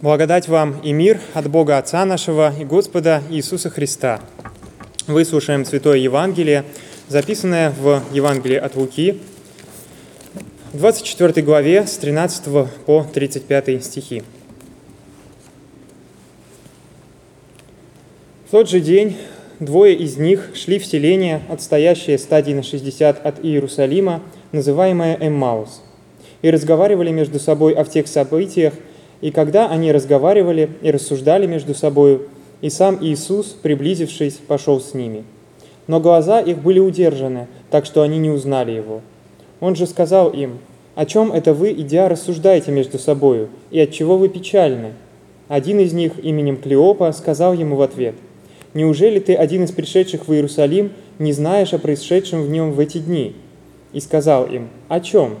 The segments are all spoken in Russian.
Благодать вам и мир от Бога Отца нашего и Господа Иисуса Христа. Выслушаем Святое Евангелие, записанное в Евангелии от Луки, в 24 главе с 13 по 35 стихи. В тот же день двое из них шли в селение, отстоящее стадии на 60 от Иерусалима, называемое Эммаус, и разговаривали между собой о тех событиях, и когда они разговаривали и рассуждали между собою, и сам Иисус, приблизившись, пошел с ними. Но глаза их были удержаны, так что они не узнали его. Он же сказал им, «О чем это вы, идя, рассуждаете между собою, и от чего вы печальны?» Один из них именем Клеопа сказал ему в ответ, «Неужели ты, один из пришедших в Иерусалим, не знаешь о происшедшем в нем в эти дни?» И сказал им, «О чем?»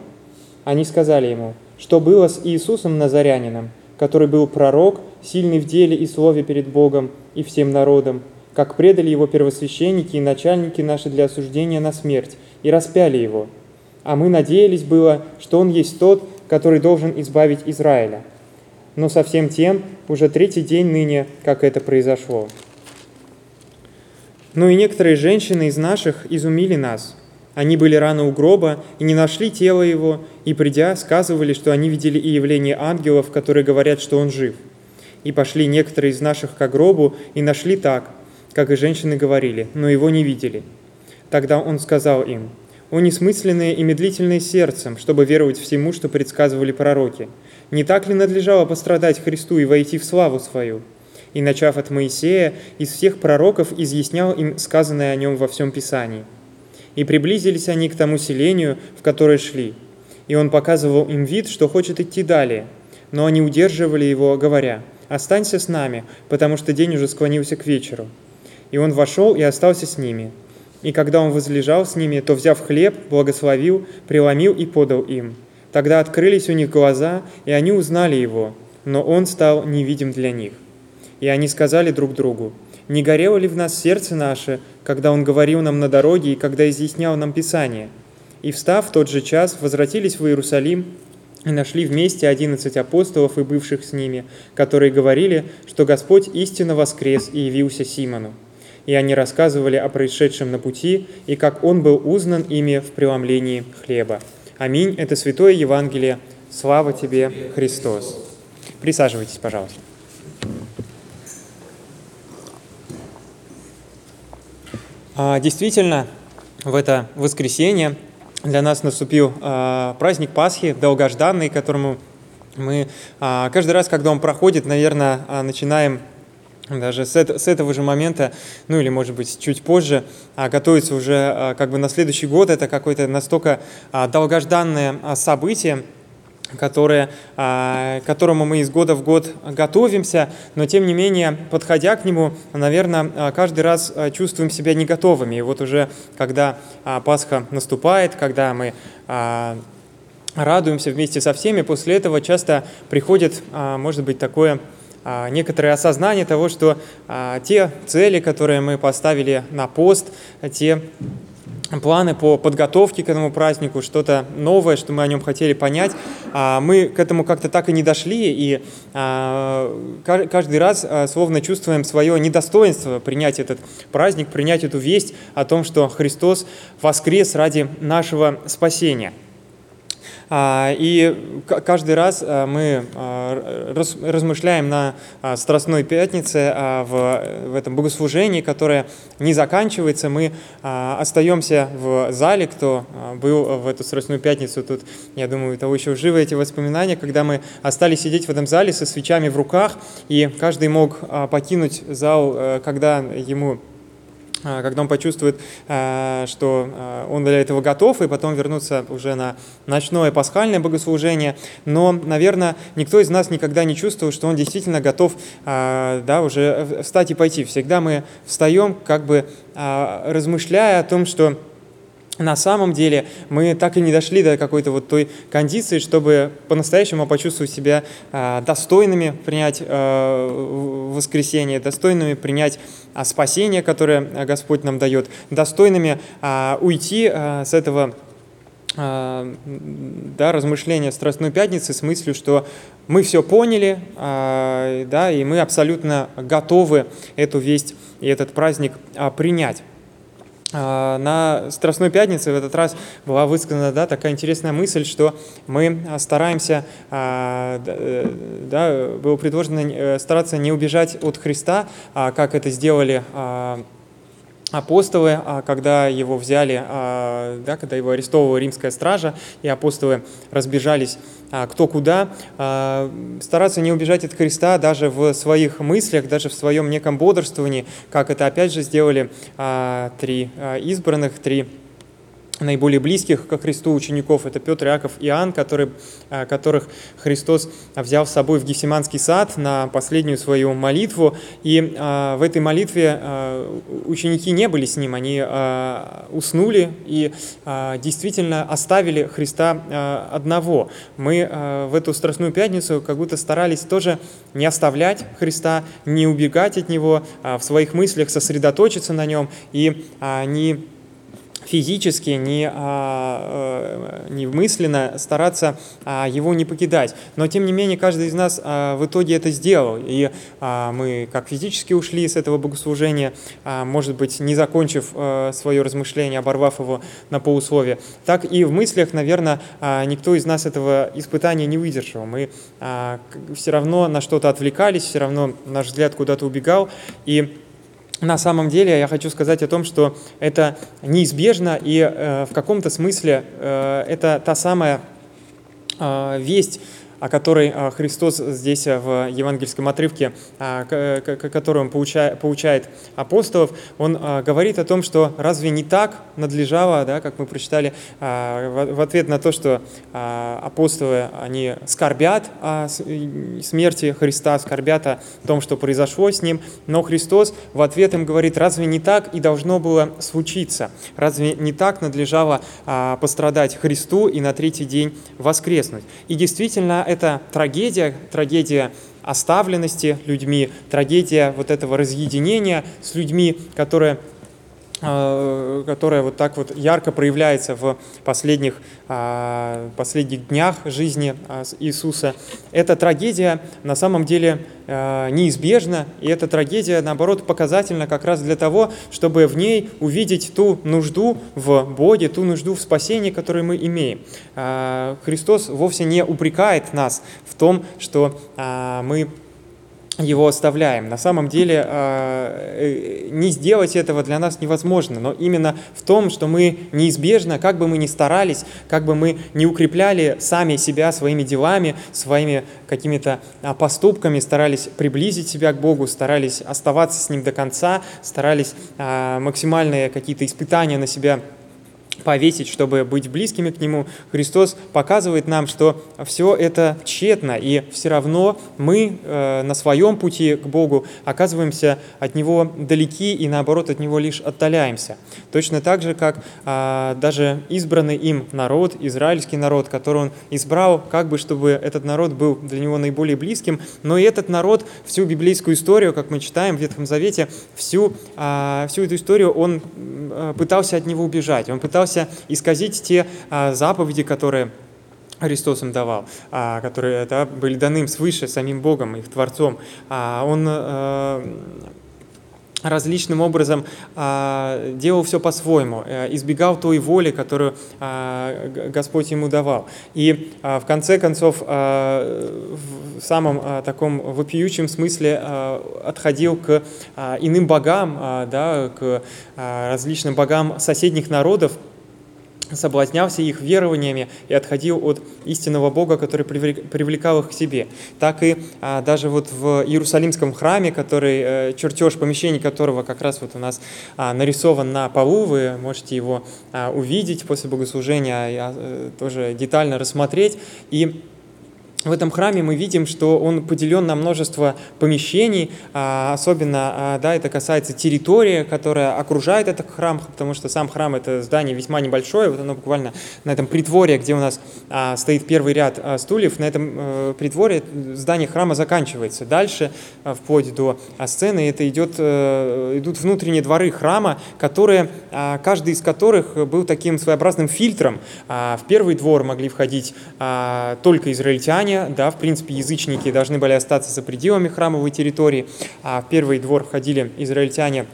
Они сказали ему, что было с Иисусом Назарянином, который был пророк, сильный в деле и слове перед Богом и всем народом, как предали его первосвященники и начальники наши для осуждения на смерть, и распяли его. А мы надеялись было, что он есть тот, который должен избавить Израиля. Но совсем тем уже третий день ныне, как это произошло. Ну и некоторые женщины из наших изумили нас – они были рано у гроба и не нашли тело его, и, придя, сказывали, что они видели и явление ангелов, которые говорят, что он жив. И пошли некоторые из наших к гробу и нашли так, как и женщины говорили, но его не видели. Тогда он сказал им, «О несмысленные и медлительные сердцем, чтобы веровать всему, что предсказывали пророки! Не так ли надлежало пострадать Христу и войти в славу свою?» И, начав от Моисея, из всех пророков изъяснял им сказанное о нем во всем Писании – и приблизились они к тому селению, в которое шли. И он показывал им вид, что хочет идти далее. Но они удерживали его, говоря, «Останься с нами, потому что день уже склонился к вечеру». И он вошел и остался с ними. И когда он возлежал с ними, то, взяв хлеб, благословил, преломил и подал им. Тогда открылись у них глаза, и они узнали его, но он стал невидим для них. И они сказали друг другу, не горело ли в нас сердце наше, когда Он говорил нам на дороге и когда изъяснял нам Писание? И, встав в тот же час, возвратились в Иерусалим и нашли вместе одиннадцать апостолов и бывших с ними, которые говорили, что Господь истинно воскрес и явился Симону. И они рассказывали о происшедшем на пути и как Он был узнан ими в преломлении хлеба. Аминь. Это Святое Евангелие. Слава Тебе, Христос. Присаживайтесь, пожалуйста. Действительно, в это воскресенье для нас наступил а, праздник Пасхи, долгожданный, которому мы а, каждый раз, когда он проходит, наверное, начинаем даже с этого же момента, ну или, может быть, чуть позже, готовиться уже как бы на следующий год. Это какое-то настолько долгожданное событие, которое, а, к которому мы из года в год готовимся, но тем не менее, подходя к нему, наверное, а, каждый раз а, чувствуем себя не готовыми. И вот уже когда Пасха наступает, когда мы радуемся вместе со всеми, после этого часто приходит, может быть, такое некоторое осознание того, что те цели, которые мы поставили на пост, те планы по подготовке к этому празднику, что-то новое, что мы о нем хотели понять. А мы к этому как-то так и не дошли, и а, каждый раз а, словно чувствуем свое недостоинство принять этот праздник, принять эту весть о том, что Христос воскрес ради нашего спасения – и каждый раз а, мы а, размышляем на Страстной Пятнице в, этом богослужении, которое не заканчивается. Мы остаемся в зале, кто был в эту Страстную Пятницу. Тут, я думаю, того еще живы эти воспоминания, когда мы остались сидеть в этом зале со свечами в руках, и каждый мог покинуть зал, э, когда ему а, когда он почувствует, а, что а, он для этого готов, и потом вернуться уже на ночное пасхальное богослужение. Но, наверное, никто из нас никогда не чувствовал, что он действительно готов да, уже встать и пойти. Всегда мы встаем, как бы размышляя о том, что на самом деле мы так и не дошли до какой-то вот той кондиции, чтобы по-настоящему почувствовать себя э, достойными принять э, воскресение, достойными принять э, спасение, которое Господь нам дает, достойными уйти с этого да, размышления Страстной Пятницы с мыслью, что мы все поняли, да, и мы абсолютно готовы эту весть и этот праздник принять. На Страстной Пятнице в этот раз была высказана да, такая интересная мысль, что мы стараемся, да, было предложено э, стараться не убежать от Христа, как это сделали апостолы, а, когда его взяли, а, да, когда его арестовывала римская стража, и апостолы разбежались а, кто куда, стараться не убежать от Христа даже в своих мыслях, даже в своем неком бодрствовании, как это опять же сделали три избранных, три наиболее близких ко Христу учеников, это Петр, Иаков и Иоанн, которые, э, которых Христос взял с собой в Гефсиманский сад на последнюю свою молитву. И э, в этой молитве э, ученики не были с ним, они уснули и действительно оставили Христа одного. Мы в эту Страстную Пятницу как будто старались тоже не оставлять Христа, не убегать от Него, в своих мыслях сосредоточиться на Нем и не физически, не, а, э, не мысленно стараться а, его не покидать. Но, тем не менее, каждый из нас а, в итоге это сделал. И мы как физически ушли с этого богослужения, может быть, не закончив свое размышление, оборвав его на полусловие, так и в мыслях, наверное, никто из нас этого испытания не выдержал. Мы все равно на что-то отвлекались, все равно наш взгляд куда-то убегал. И на самом деле я хочу сказать о том, что это неизбежно и э, в каком-то смысле э, это та самая э, весть, о которой а, Христос здесь а, в евангельском отрывке, а, который он получает апостолов, он говорит о том, что разве не так надлежало, да, как мы прочитали, в ответ на то, что апостолы, они скорбят о смерти Христа, скорбят о том, что произошло с ним, но Христос в ответ им говорит, разве не так и должно было случиться? Разве не так надлежало пострадать Христу и на третий день воскреснуть? И действительно, это трагедия, трагедия оставленности людьми, трагедия вот этого разъединения с людьми, которая Э, которая вот так вот ярко проявляется в последних, а, последних днях жизни а, Иисуса. Эта трагедия на самом деле э, неизбежна, и эта трагедия, наоборот, показательна как раз для того, чтобы в ней увидеть ту нужду в Боге, ту нужду в спасении, которую мы имеем. А, Христос вовсе не упрекает нас в том, что мы его оставляем. На самом деле а, э, не сделать этого для нас невозможно, но именно в том, что мы неизбежно, как бы мы ни старались, как бы мы не укрепляли сами себя своими делами, своими какими-то а, поступками, старались приблизить себя к Богу, старались оставаться с Ним до конца, старались а, максимальные какие-то испытания на себя повесить, чтобы быть близкими к Нему, Христос показывает нам, что все это тщетно, и все равно мы э, на своем пути к Богу оказываемся от Него далеки и наоборот от Него лишь отдаляемся. Точно так же, как э, даже избранный им народ, израильский народ, который Он избрал, как бы чтобы этот народ был для Него наиболее близким, но и этот народ всю библейскую историю, как мы читаем в Ветхом Завете, всю, э, всю эту историю Он э, пытался от Него убежать, Он пытался пытался исказить те а, заповеди, которые Христос им давал, а, которые да, были даны им свыше самим Богом, их Творцом. А, он э, различным образом а, делал все по-своему, э, избегал той воли, которую а, Господь ему давал. И а, в конце концов, в самом таком вопиющем смысле отходил к иным богам, да, к различным богам соседних народов, соблазнялся их верованиями и отходил от истинного Бога, который привлекал их к себе. Так и а, даже вот в Иерусалимском храме, который, э, чертеж помещений которого как раз вот у нас а, нарисован на полу, вы можете его а, увидеть после богослужения, а, тоже детально рассмотреть. И в этом храме мы видим, что он поделен на множество помещений, а, особенно а, да, это касается территории, которая окружает этот храм, потому что сам храм это здание весьма небольшое, вот оно буквально на этом притворе, где у нас а, стоит первый ряд стульев, на этом э, притворе здание храма заканчивается. Дальше, вплоть до сцены, это идет, э, идут внутренние дворы храма, которые, каждый из которых был таким своеобразным фильтром. В первый двор могли входить только израильтяне, христиане, да, в принципе, язычники должны были остаться за пределами храмовой территории, а в первый двор входили израильтяне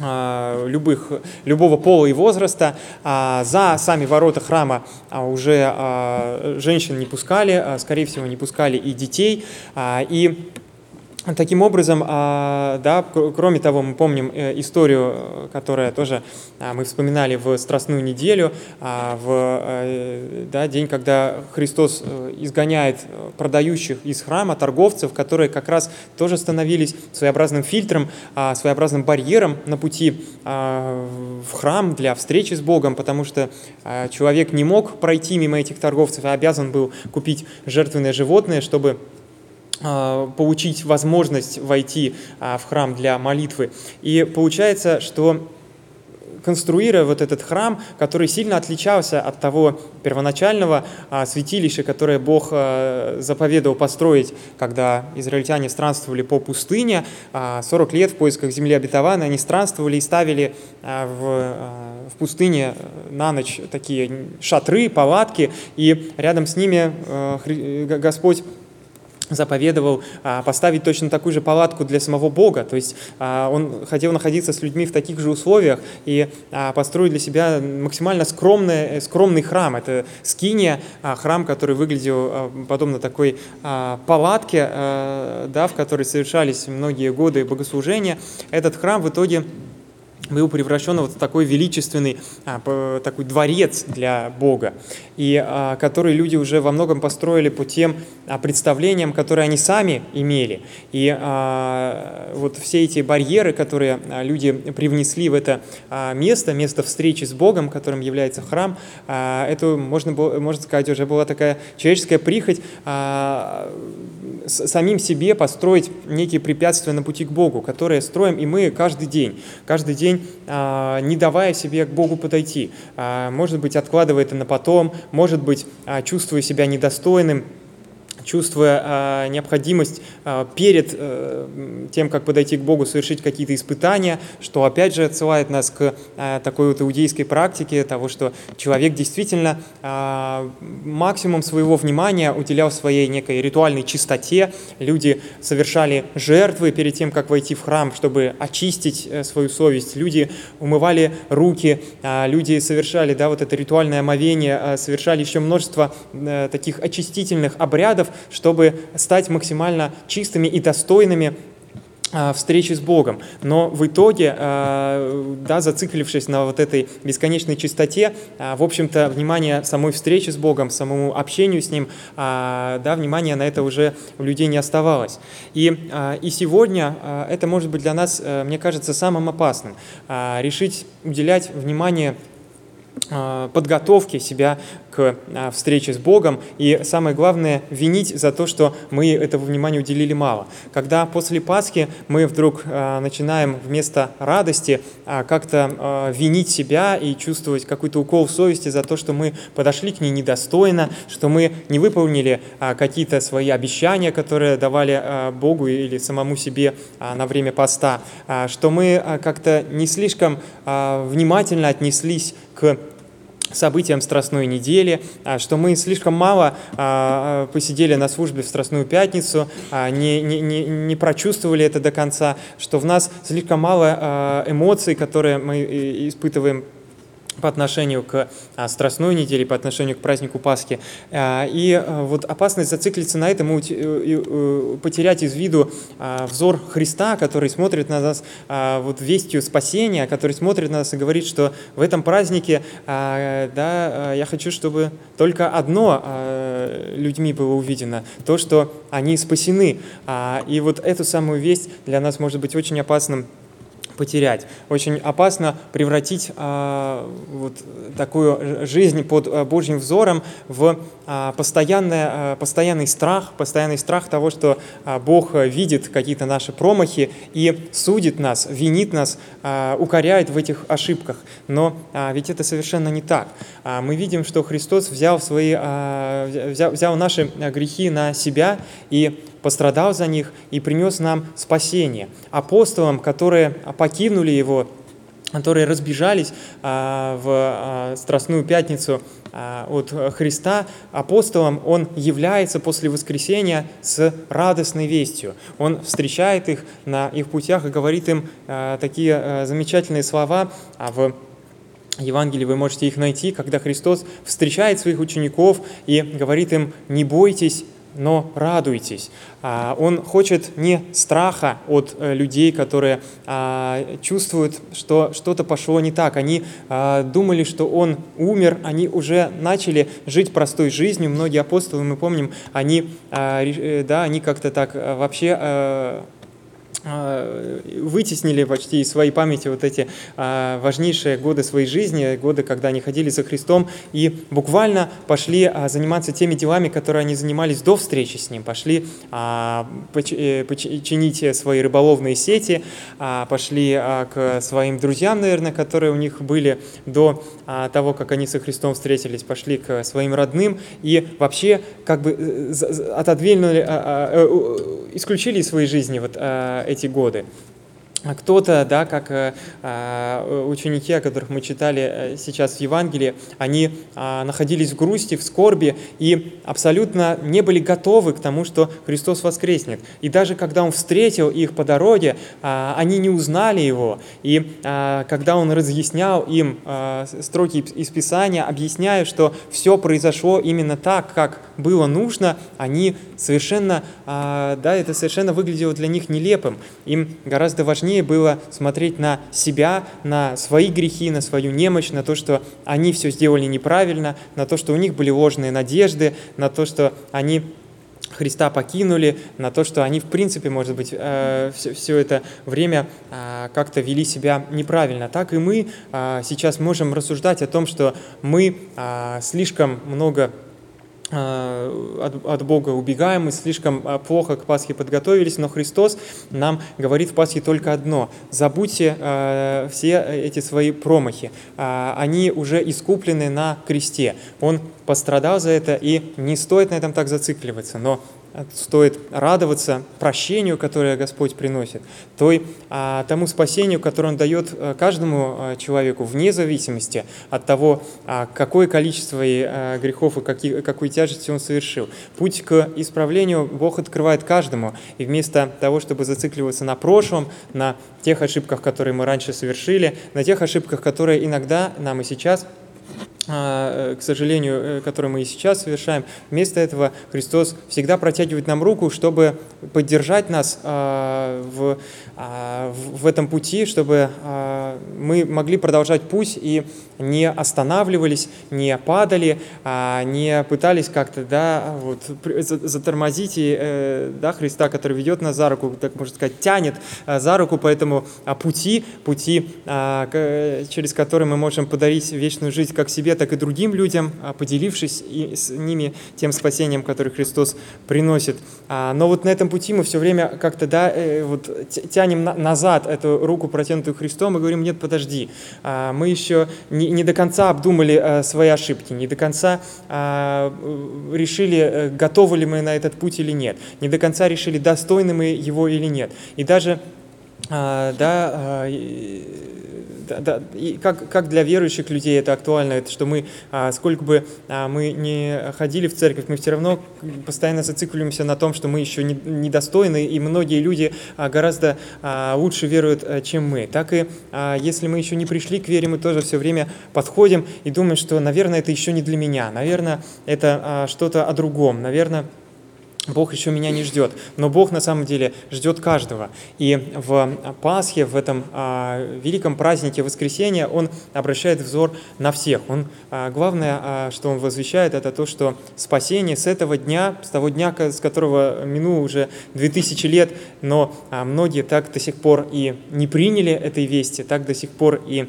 а, любых, любого пола и возраста. А за сами ворота храма а, уже женщин не пускали, скорее всего, не пускали и детей. И Таким образом, а, да, кроме того, мы помним э, историю, которая тоже а, мы вспоминали в Страстную неделю, а, в э, да, день, когда Христос э, изгоняет продающих из храма торговцев, которые как раз тоже становились своеобразным фильтром, своеобразным барьером на пути в храм для встречи с Богом, потому что человек не мог пройти мимо этих торговцев, а обязан был купить жертвенное животное, чтобы получить возможность войти а, в храм для молитвы. И получается, что конструируя вот этот храм, который сильно отличался от того первоначального а, святилища, которое Бог заповедовал построить, когда израильтяне странствовали по пустыне, 40 лет в поисках земли обетованной, они странствовали и ставили в, в пустыне на ночь такие шатры, палатки, и рядом с ними Господь заповедовал а, поставить точно такую же палатку для самого Бога. То есть а, он хотел находиться с людьми в таких же условиях и а, построить для себя максимально скромный, скромный храм. Это скиния, храм, который выглядел подобно такой палатке, да, в которой совершались многие годы богослужения. Этот храм в итоге был превращен вот в такой величественный такой дворец для Бога, и а, который люди уже во многом построили по тем а, представлениям, которые они сами имели. И а, вот все эти барьеры, которые а, люди привнесли в это а, место, место встречи с Богом, которым является храм, а, это, можно, было, можно сказать, уже была такая человеческая прихоть а, самим себе построить некие препятствия на пути к Богу, которые строим и мы каждый день. Каждый день а, не давая себе к Богу подойти. А, может быть, откладывая это на потом, может быть, а, чувствуя себя недостойным, чувствуя э, необходимость э, перед э, тем, как подойти к Богу, совершить какие-то испытания, что опять же отсылает нас к э, такой вот иудейской практике того, что человек действительно э, максимум своего внимания уделял своей некой ритуальной чистоте. Люди совершали жертвы перед тем, как войти в храм, чтобы очистить э, свою совесть. Люди умывали руки, э, люди совершали да, вот это ритуальное омовение, э, совершали еще множество э, таких очистительных обрядов, чтобы стать максимально чистыми и достойными а, встречи с Богом. Но в итоге, а, да, зациклившись на вот этой бесконечной чистоте, а, в общем-то, внимание самой встречи с Богом, самому общению с Ним, да, внимания на это уже у людей не оставалось. И, и сегодня это может быть для нас, мне кажется, самым опасным. Решить уделять внимание подготовке себя к а, встрече с Богом, и самое главное, винить за то, что мы этого внимания уделили мало. Когда после Пасхи мы вдруг а, начинаем вместо радости а, как-то винить себя и чувствовать какой-то укол совести за то, что мы подошли к ней недостойно, что мы не выполнили какие-то свои обещания, которые давали Богу или самому себе на время поста, что мы как-то не слишком внимательно отнеслись к событиям Страстной недели, а, что мы слишком мало а, посидели на службе в Страстную Пятницу, а, не, не, не, не прочувствовали это до конца, что в нас слишком мало эмоций, которые мы испытываем по отношению к а, Страстной неделе, по отношению к празднику Пасхи. А, и а, вот опасность зациклиться на этом и э, потерять из виду взор Христа, который смотрит на нас вот вестью спасения, который смотрит на нас и говорит, что в этом празднике да, я хочу, чтобы только одно людьми было увидено, то, что они спасены. И вот эту самую весть для нас может быть очень опасным потерять. Очень опасно превратить а, вот такую жизнь под а, Божьим взором в а, постоянное, а, постоянный страх, постоянный страх того, что а, Бог видит какие-то наши промахи и судит нас, винит нас, а, укоряет в этих ошибках. Но а, ведь это совершенно не так. А, мы видим, что Христос взял, свои, а, взял, взял наши грехи на себя и пострадал за них и принес нам спасение. Апостолам, которые покинули его, которые разбежались а, в а, Страстную Пятницу а, от Христа, апостолам он является после воскресения с радостной вестью. Он встречает их на их путях и говорит им такие замечательные слова в Евангелии вы можете их найти, когда Христос встречает своих учеников и говорит им, не бойтесь, но радуйтесь. А, он хочет не страха от э, людей, которые а, чувствуют, что что-то пошло не так. Они а, думали, что он умер, они уже начали жить простой жизнью. Многие апостолы, мы помним, они, э, да, они как-то так э, вообще вытеснили почти из своей памяти вот эти а, важнейшие годы своей жизни, годы, когда они ходили за Христом, и буквально пошли а, заниматься теми делами, которые они занимались до встречи с Ним, пошли э, чинить свои рыболовные сети, пошли к своим друзьям, наверное, которые у них были до того, как они со Христом встретились, пошли к своим родным и вообще как бы э, отодвинули, э, исключили из своей жизни вот эти годы. А кто-то, да, как э, э, ученики, о которых мы читали э, сейчас в Евангелии, они э, находились в грусти, в скорби и абсолютно не были готовы к тому, что Христос воскреснет. И даже когда Он встретил их по дороге, они не узнали Его. И когда Он разъяснял им строки из Писания, объясняя, что все произошло именно так, как было нужно, они совершенно, да, это совершенно выглядело для них нелепым. Им гораздо важнее важнее было смотреть на себя, на свои грехи, на свою немощь, на то, что они все сделали неправильно, на то, что у них были ложные надежды, на то, что они Христа покинули, на то, что они, в принципе, может быть, э, все, все это время э, как-то вели себя неправильно. Так и мы э, сейчас можем рассуждать о том, что мы э, слишком много от, от Бога убегаем, мы слишком э, плохо к Пасхе подготовились, но Христос нам говорит в Пасхе только одно. Забудьте э, все эти свои промахи. Э, они уже искуплены на кресте. Он пострадал за это, и не стоит на этом так зацикливаться. Но стоит радоваться прощению, которое Господь приносит, той, а, тому спасению, которое Он дает э, каждому э, человеку, вне зависимости от того, а, какое количество э, грехов и какие, какой тяжести он совершил. Путь к исправлению Бог открывает каждому, и вместо того, чтобы зацикливаться на прошлом, на тех ошибках, которые мы раньше совершили, на тех ошибках, которые иногда нам и сейчас а, э, к сожалению, э, которые мы и сейчас совершаем. Вместо этого Христос всегда протягивает нам руку, чтобы поддержать нас а, в, а, в этом пути, чтобы мы могли продолжать путь и не останавливались, не падали, не пытались как-то да, вот, затормозить и, э, да, Христа, который ведет нас за руку, так можно сказать, тянет за руку по этому пути, пути, через который мы можем подарить вечную жизнь как себе, так и другим людям, а, поделившись и с ними тем спасением, которое Христос приносит. А, но вот на этом пути мы все время как-то да, э, вот тянем назад эту руку, протянутую Христом, и говорим, нет, подожди, а, мы еще не, не до конца обдумали э, свои ошибки, не до конца решили, э, готовы ли мы на этот путь или нет, не до конца решили, достойны мы его или нет. И даже да, да, и как, как для верующих людей это актуально, это что мы, а, сколько бы а, мы не ходили в церковь, мы все равно постоянно зацикливаемся на том, что мы еще не, недостойны, и многие люди а, гораздо а, лучше веруют, а, чем мы. Так и а, если мы еще не пришли к вере, мы тоже все время подходим и думаем, что, наверное, это еще не для меня, наверное, это а, что-то о другом, наверное, Бог еще меня не ждет, но Бог на самом деле ждет каждого. И в Пасхе, в этом а, великом празднике воскресения, Он обращает взор на всех. Он, а, главное, а, что Он возвещает, это то, что спасение с этого дня, с того дня, с которого минуло уже 2000 лет, но а, многие так до сих пор и не приняли этой вести, так до сих пор и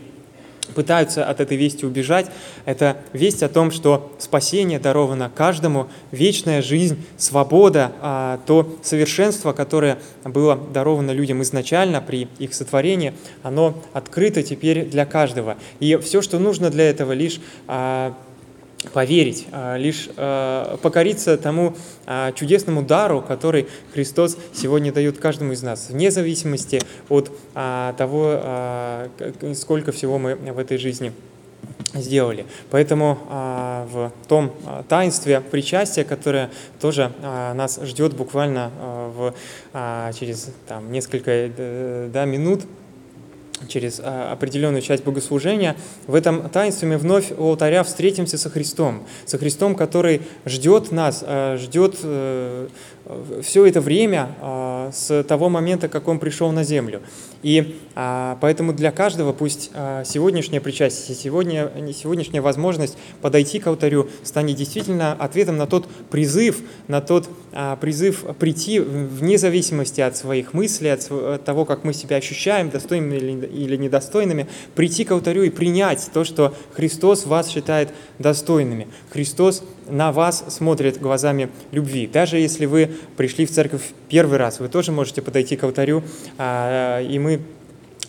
пытаются от этой вести убежать, это весть о том, что спасение даровано каждому, вечная жизнь, свобода, а, то совершенство, которое было даровано людям изначально при их сотворении, оно открыто теперь для каждого. И все, что нужно для этого, лишь а, поверить, а, лишь а, покориться тому а, чудесному дару, который Христос сегодня дает каждому из нас, вне зависимости от того, сколько всего мы в этой жизни сделали. Поэтому в том таинстве причастия, которое тоже нас ждет буквально в, через там, несколько э, да, минут, через а, определенную часть богослужения, в этом таинстве мы вновь у алтаря встретимся со Христом, со Христом, который ждет нас, а, ждет э, все это время а, с того момента, как Он пришел на землю. И поэтому для каждого пусть сегодняшнее причастие, сегодня, сегодняшняя возможность подойти к алтарю станет действительно ответом на тот призыв, на тот призыв прийти вне зависимости от своих мыслей, от того, как мы себя ощущаем, достойными или или недостойными, прийти к алтарю и принять то, что Христос вас считает достойными. Христос на вас смотрит глазами любви. Даже если вы пришли в церковь первый раз, вы тоже можете подойти к алтарю, а, и мы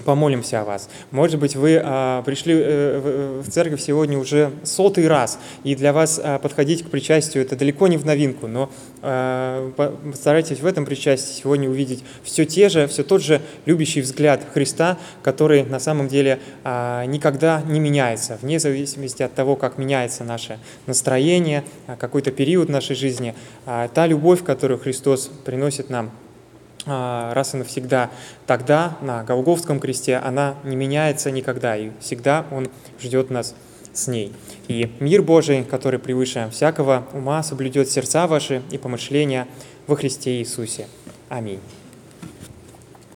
помолимся о вас. Может быть, вы а, пришли э, в церковь сегодня уже сотый раз, и для вас а, подходить к причастию это далеко не в новинку, но а, постарайтесь в этом причастии сегодня увидеть все те же, все тот же любящий взгляд Христа, который на самом деле а, никогда не меняется, вне зависимости от того, как меняется наше настроение, а, какой-то период нашей жизни. А, та любовь, которую Христос приносит нам, раз и навсегда. Тогда на Голговском кресте она не меняется никогда, и всегда Он ждет нас с ней. И мир Божий, который превыше всякого ума, соблюдет сердца ваши и помышления во Христе Иисусе. Аминь.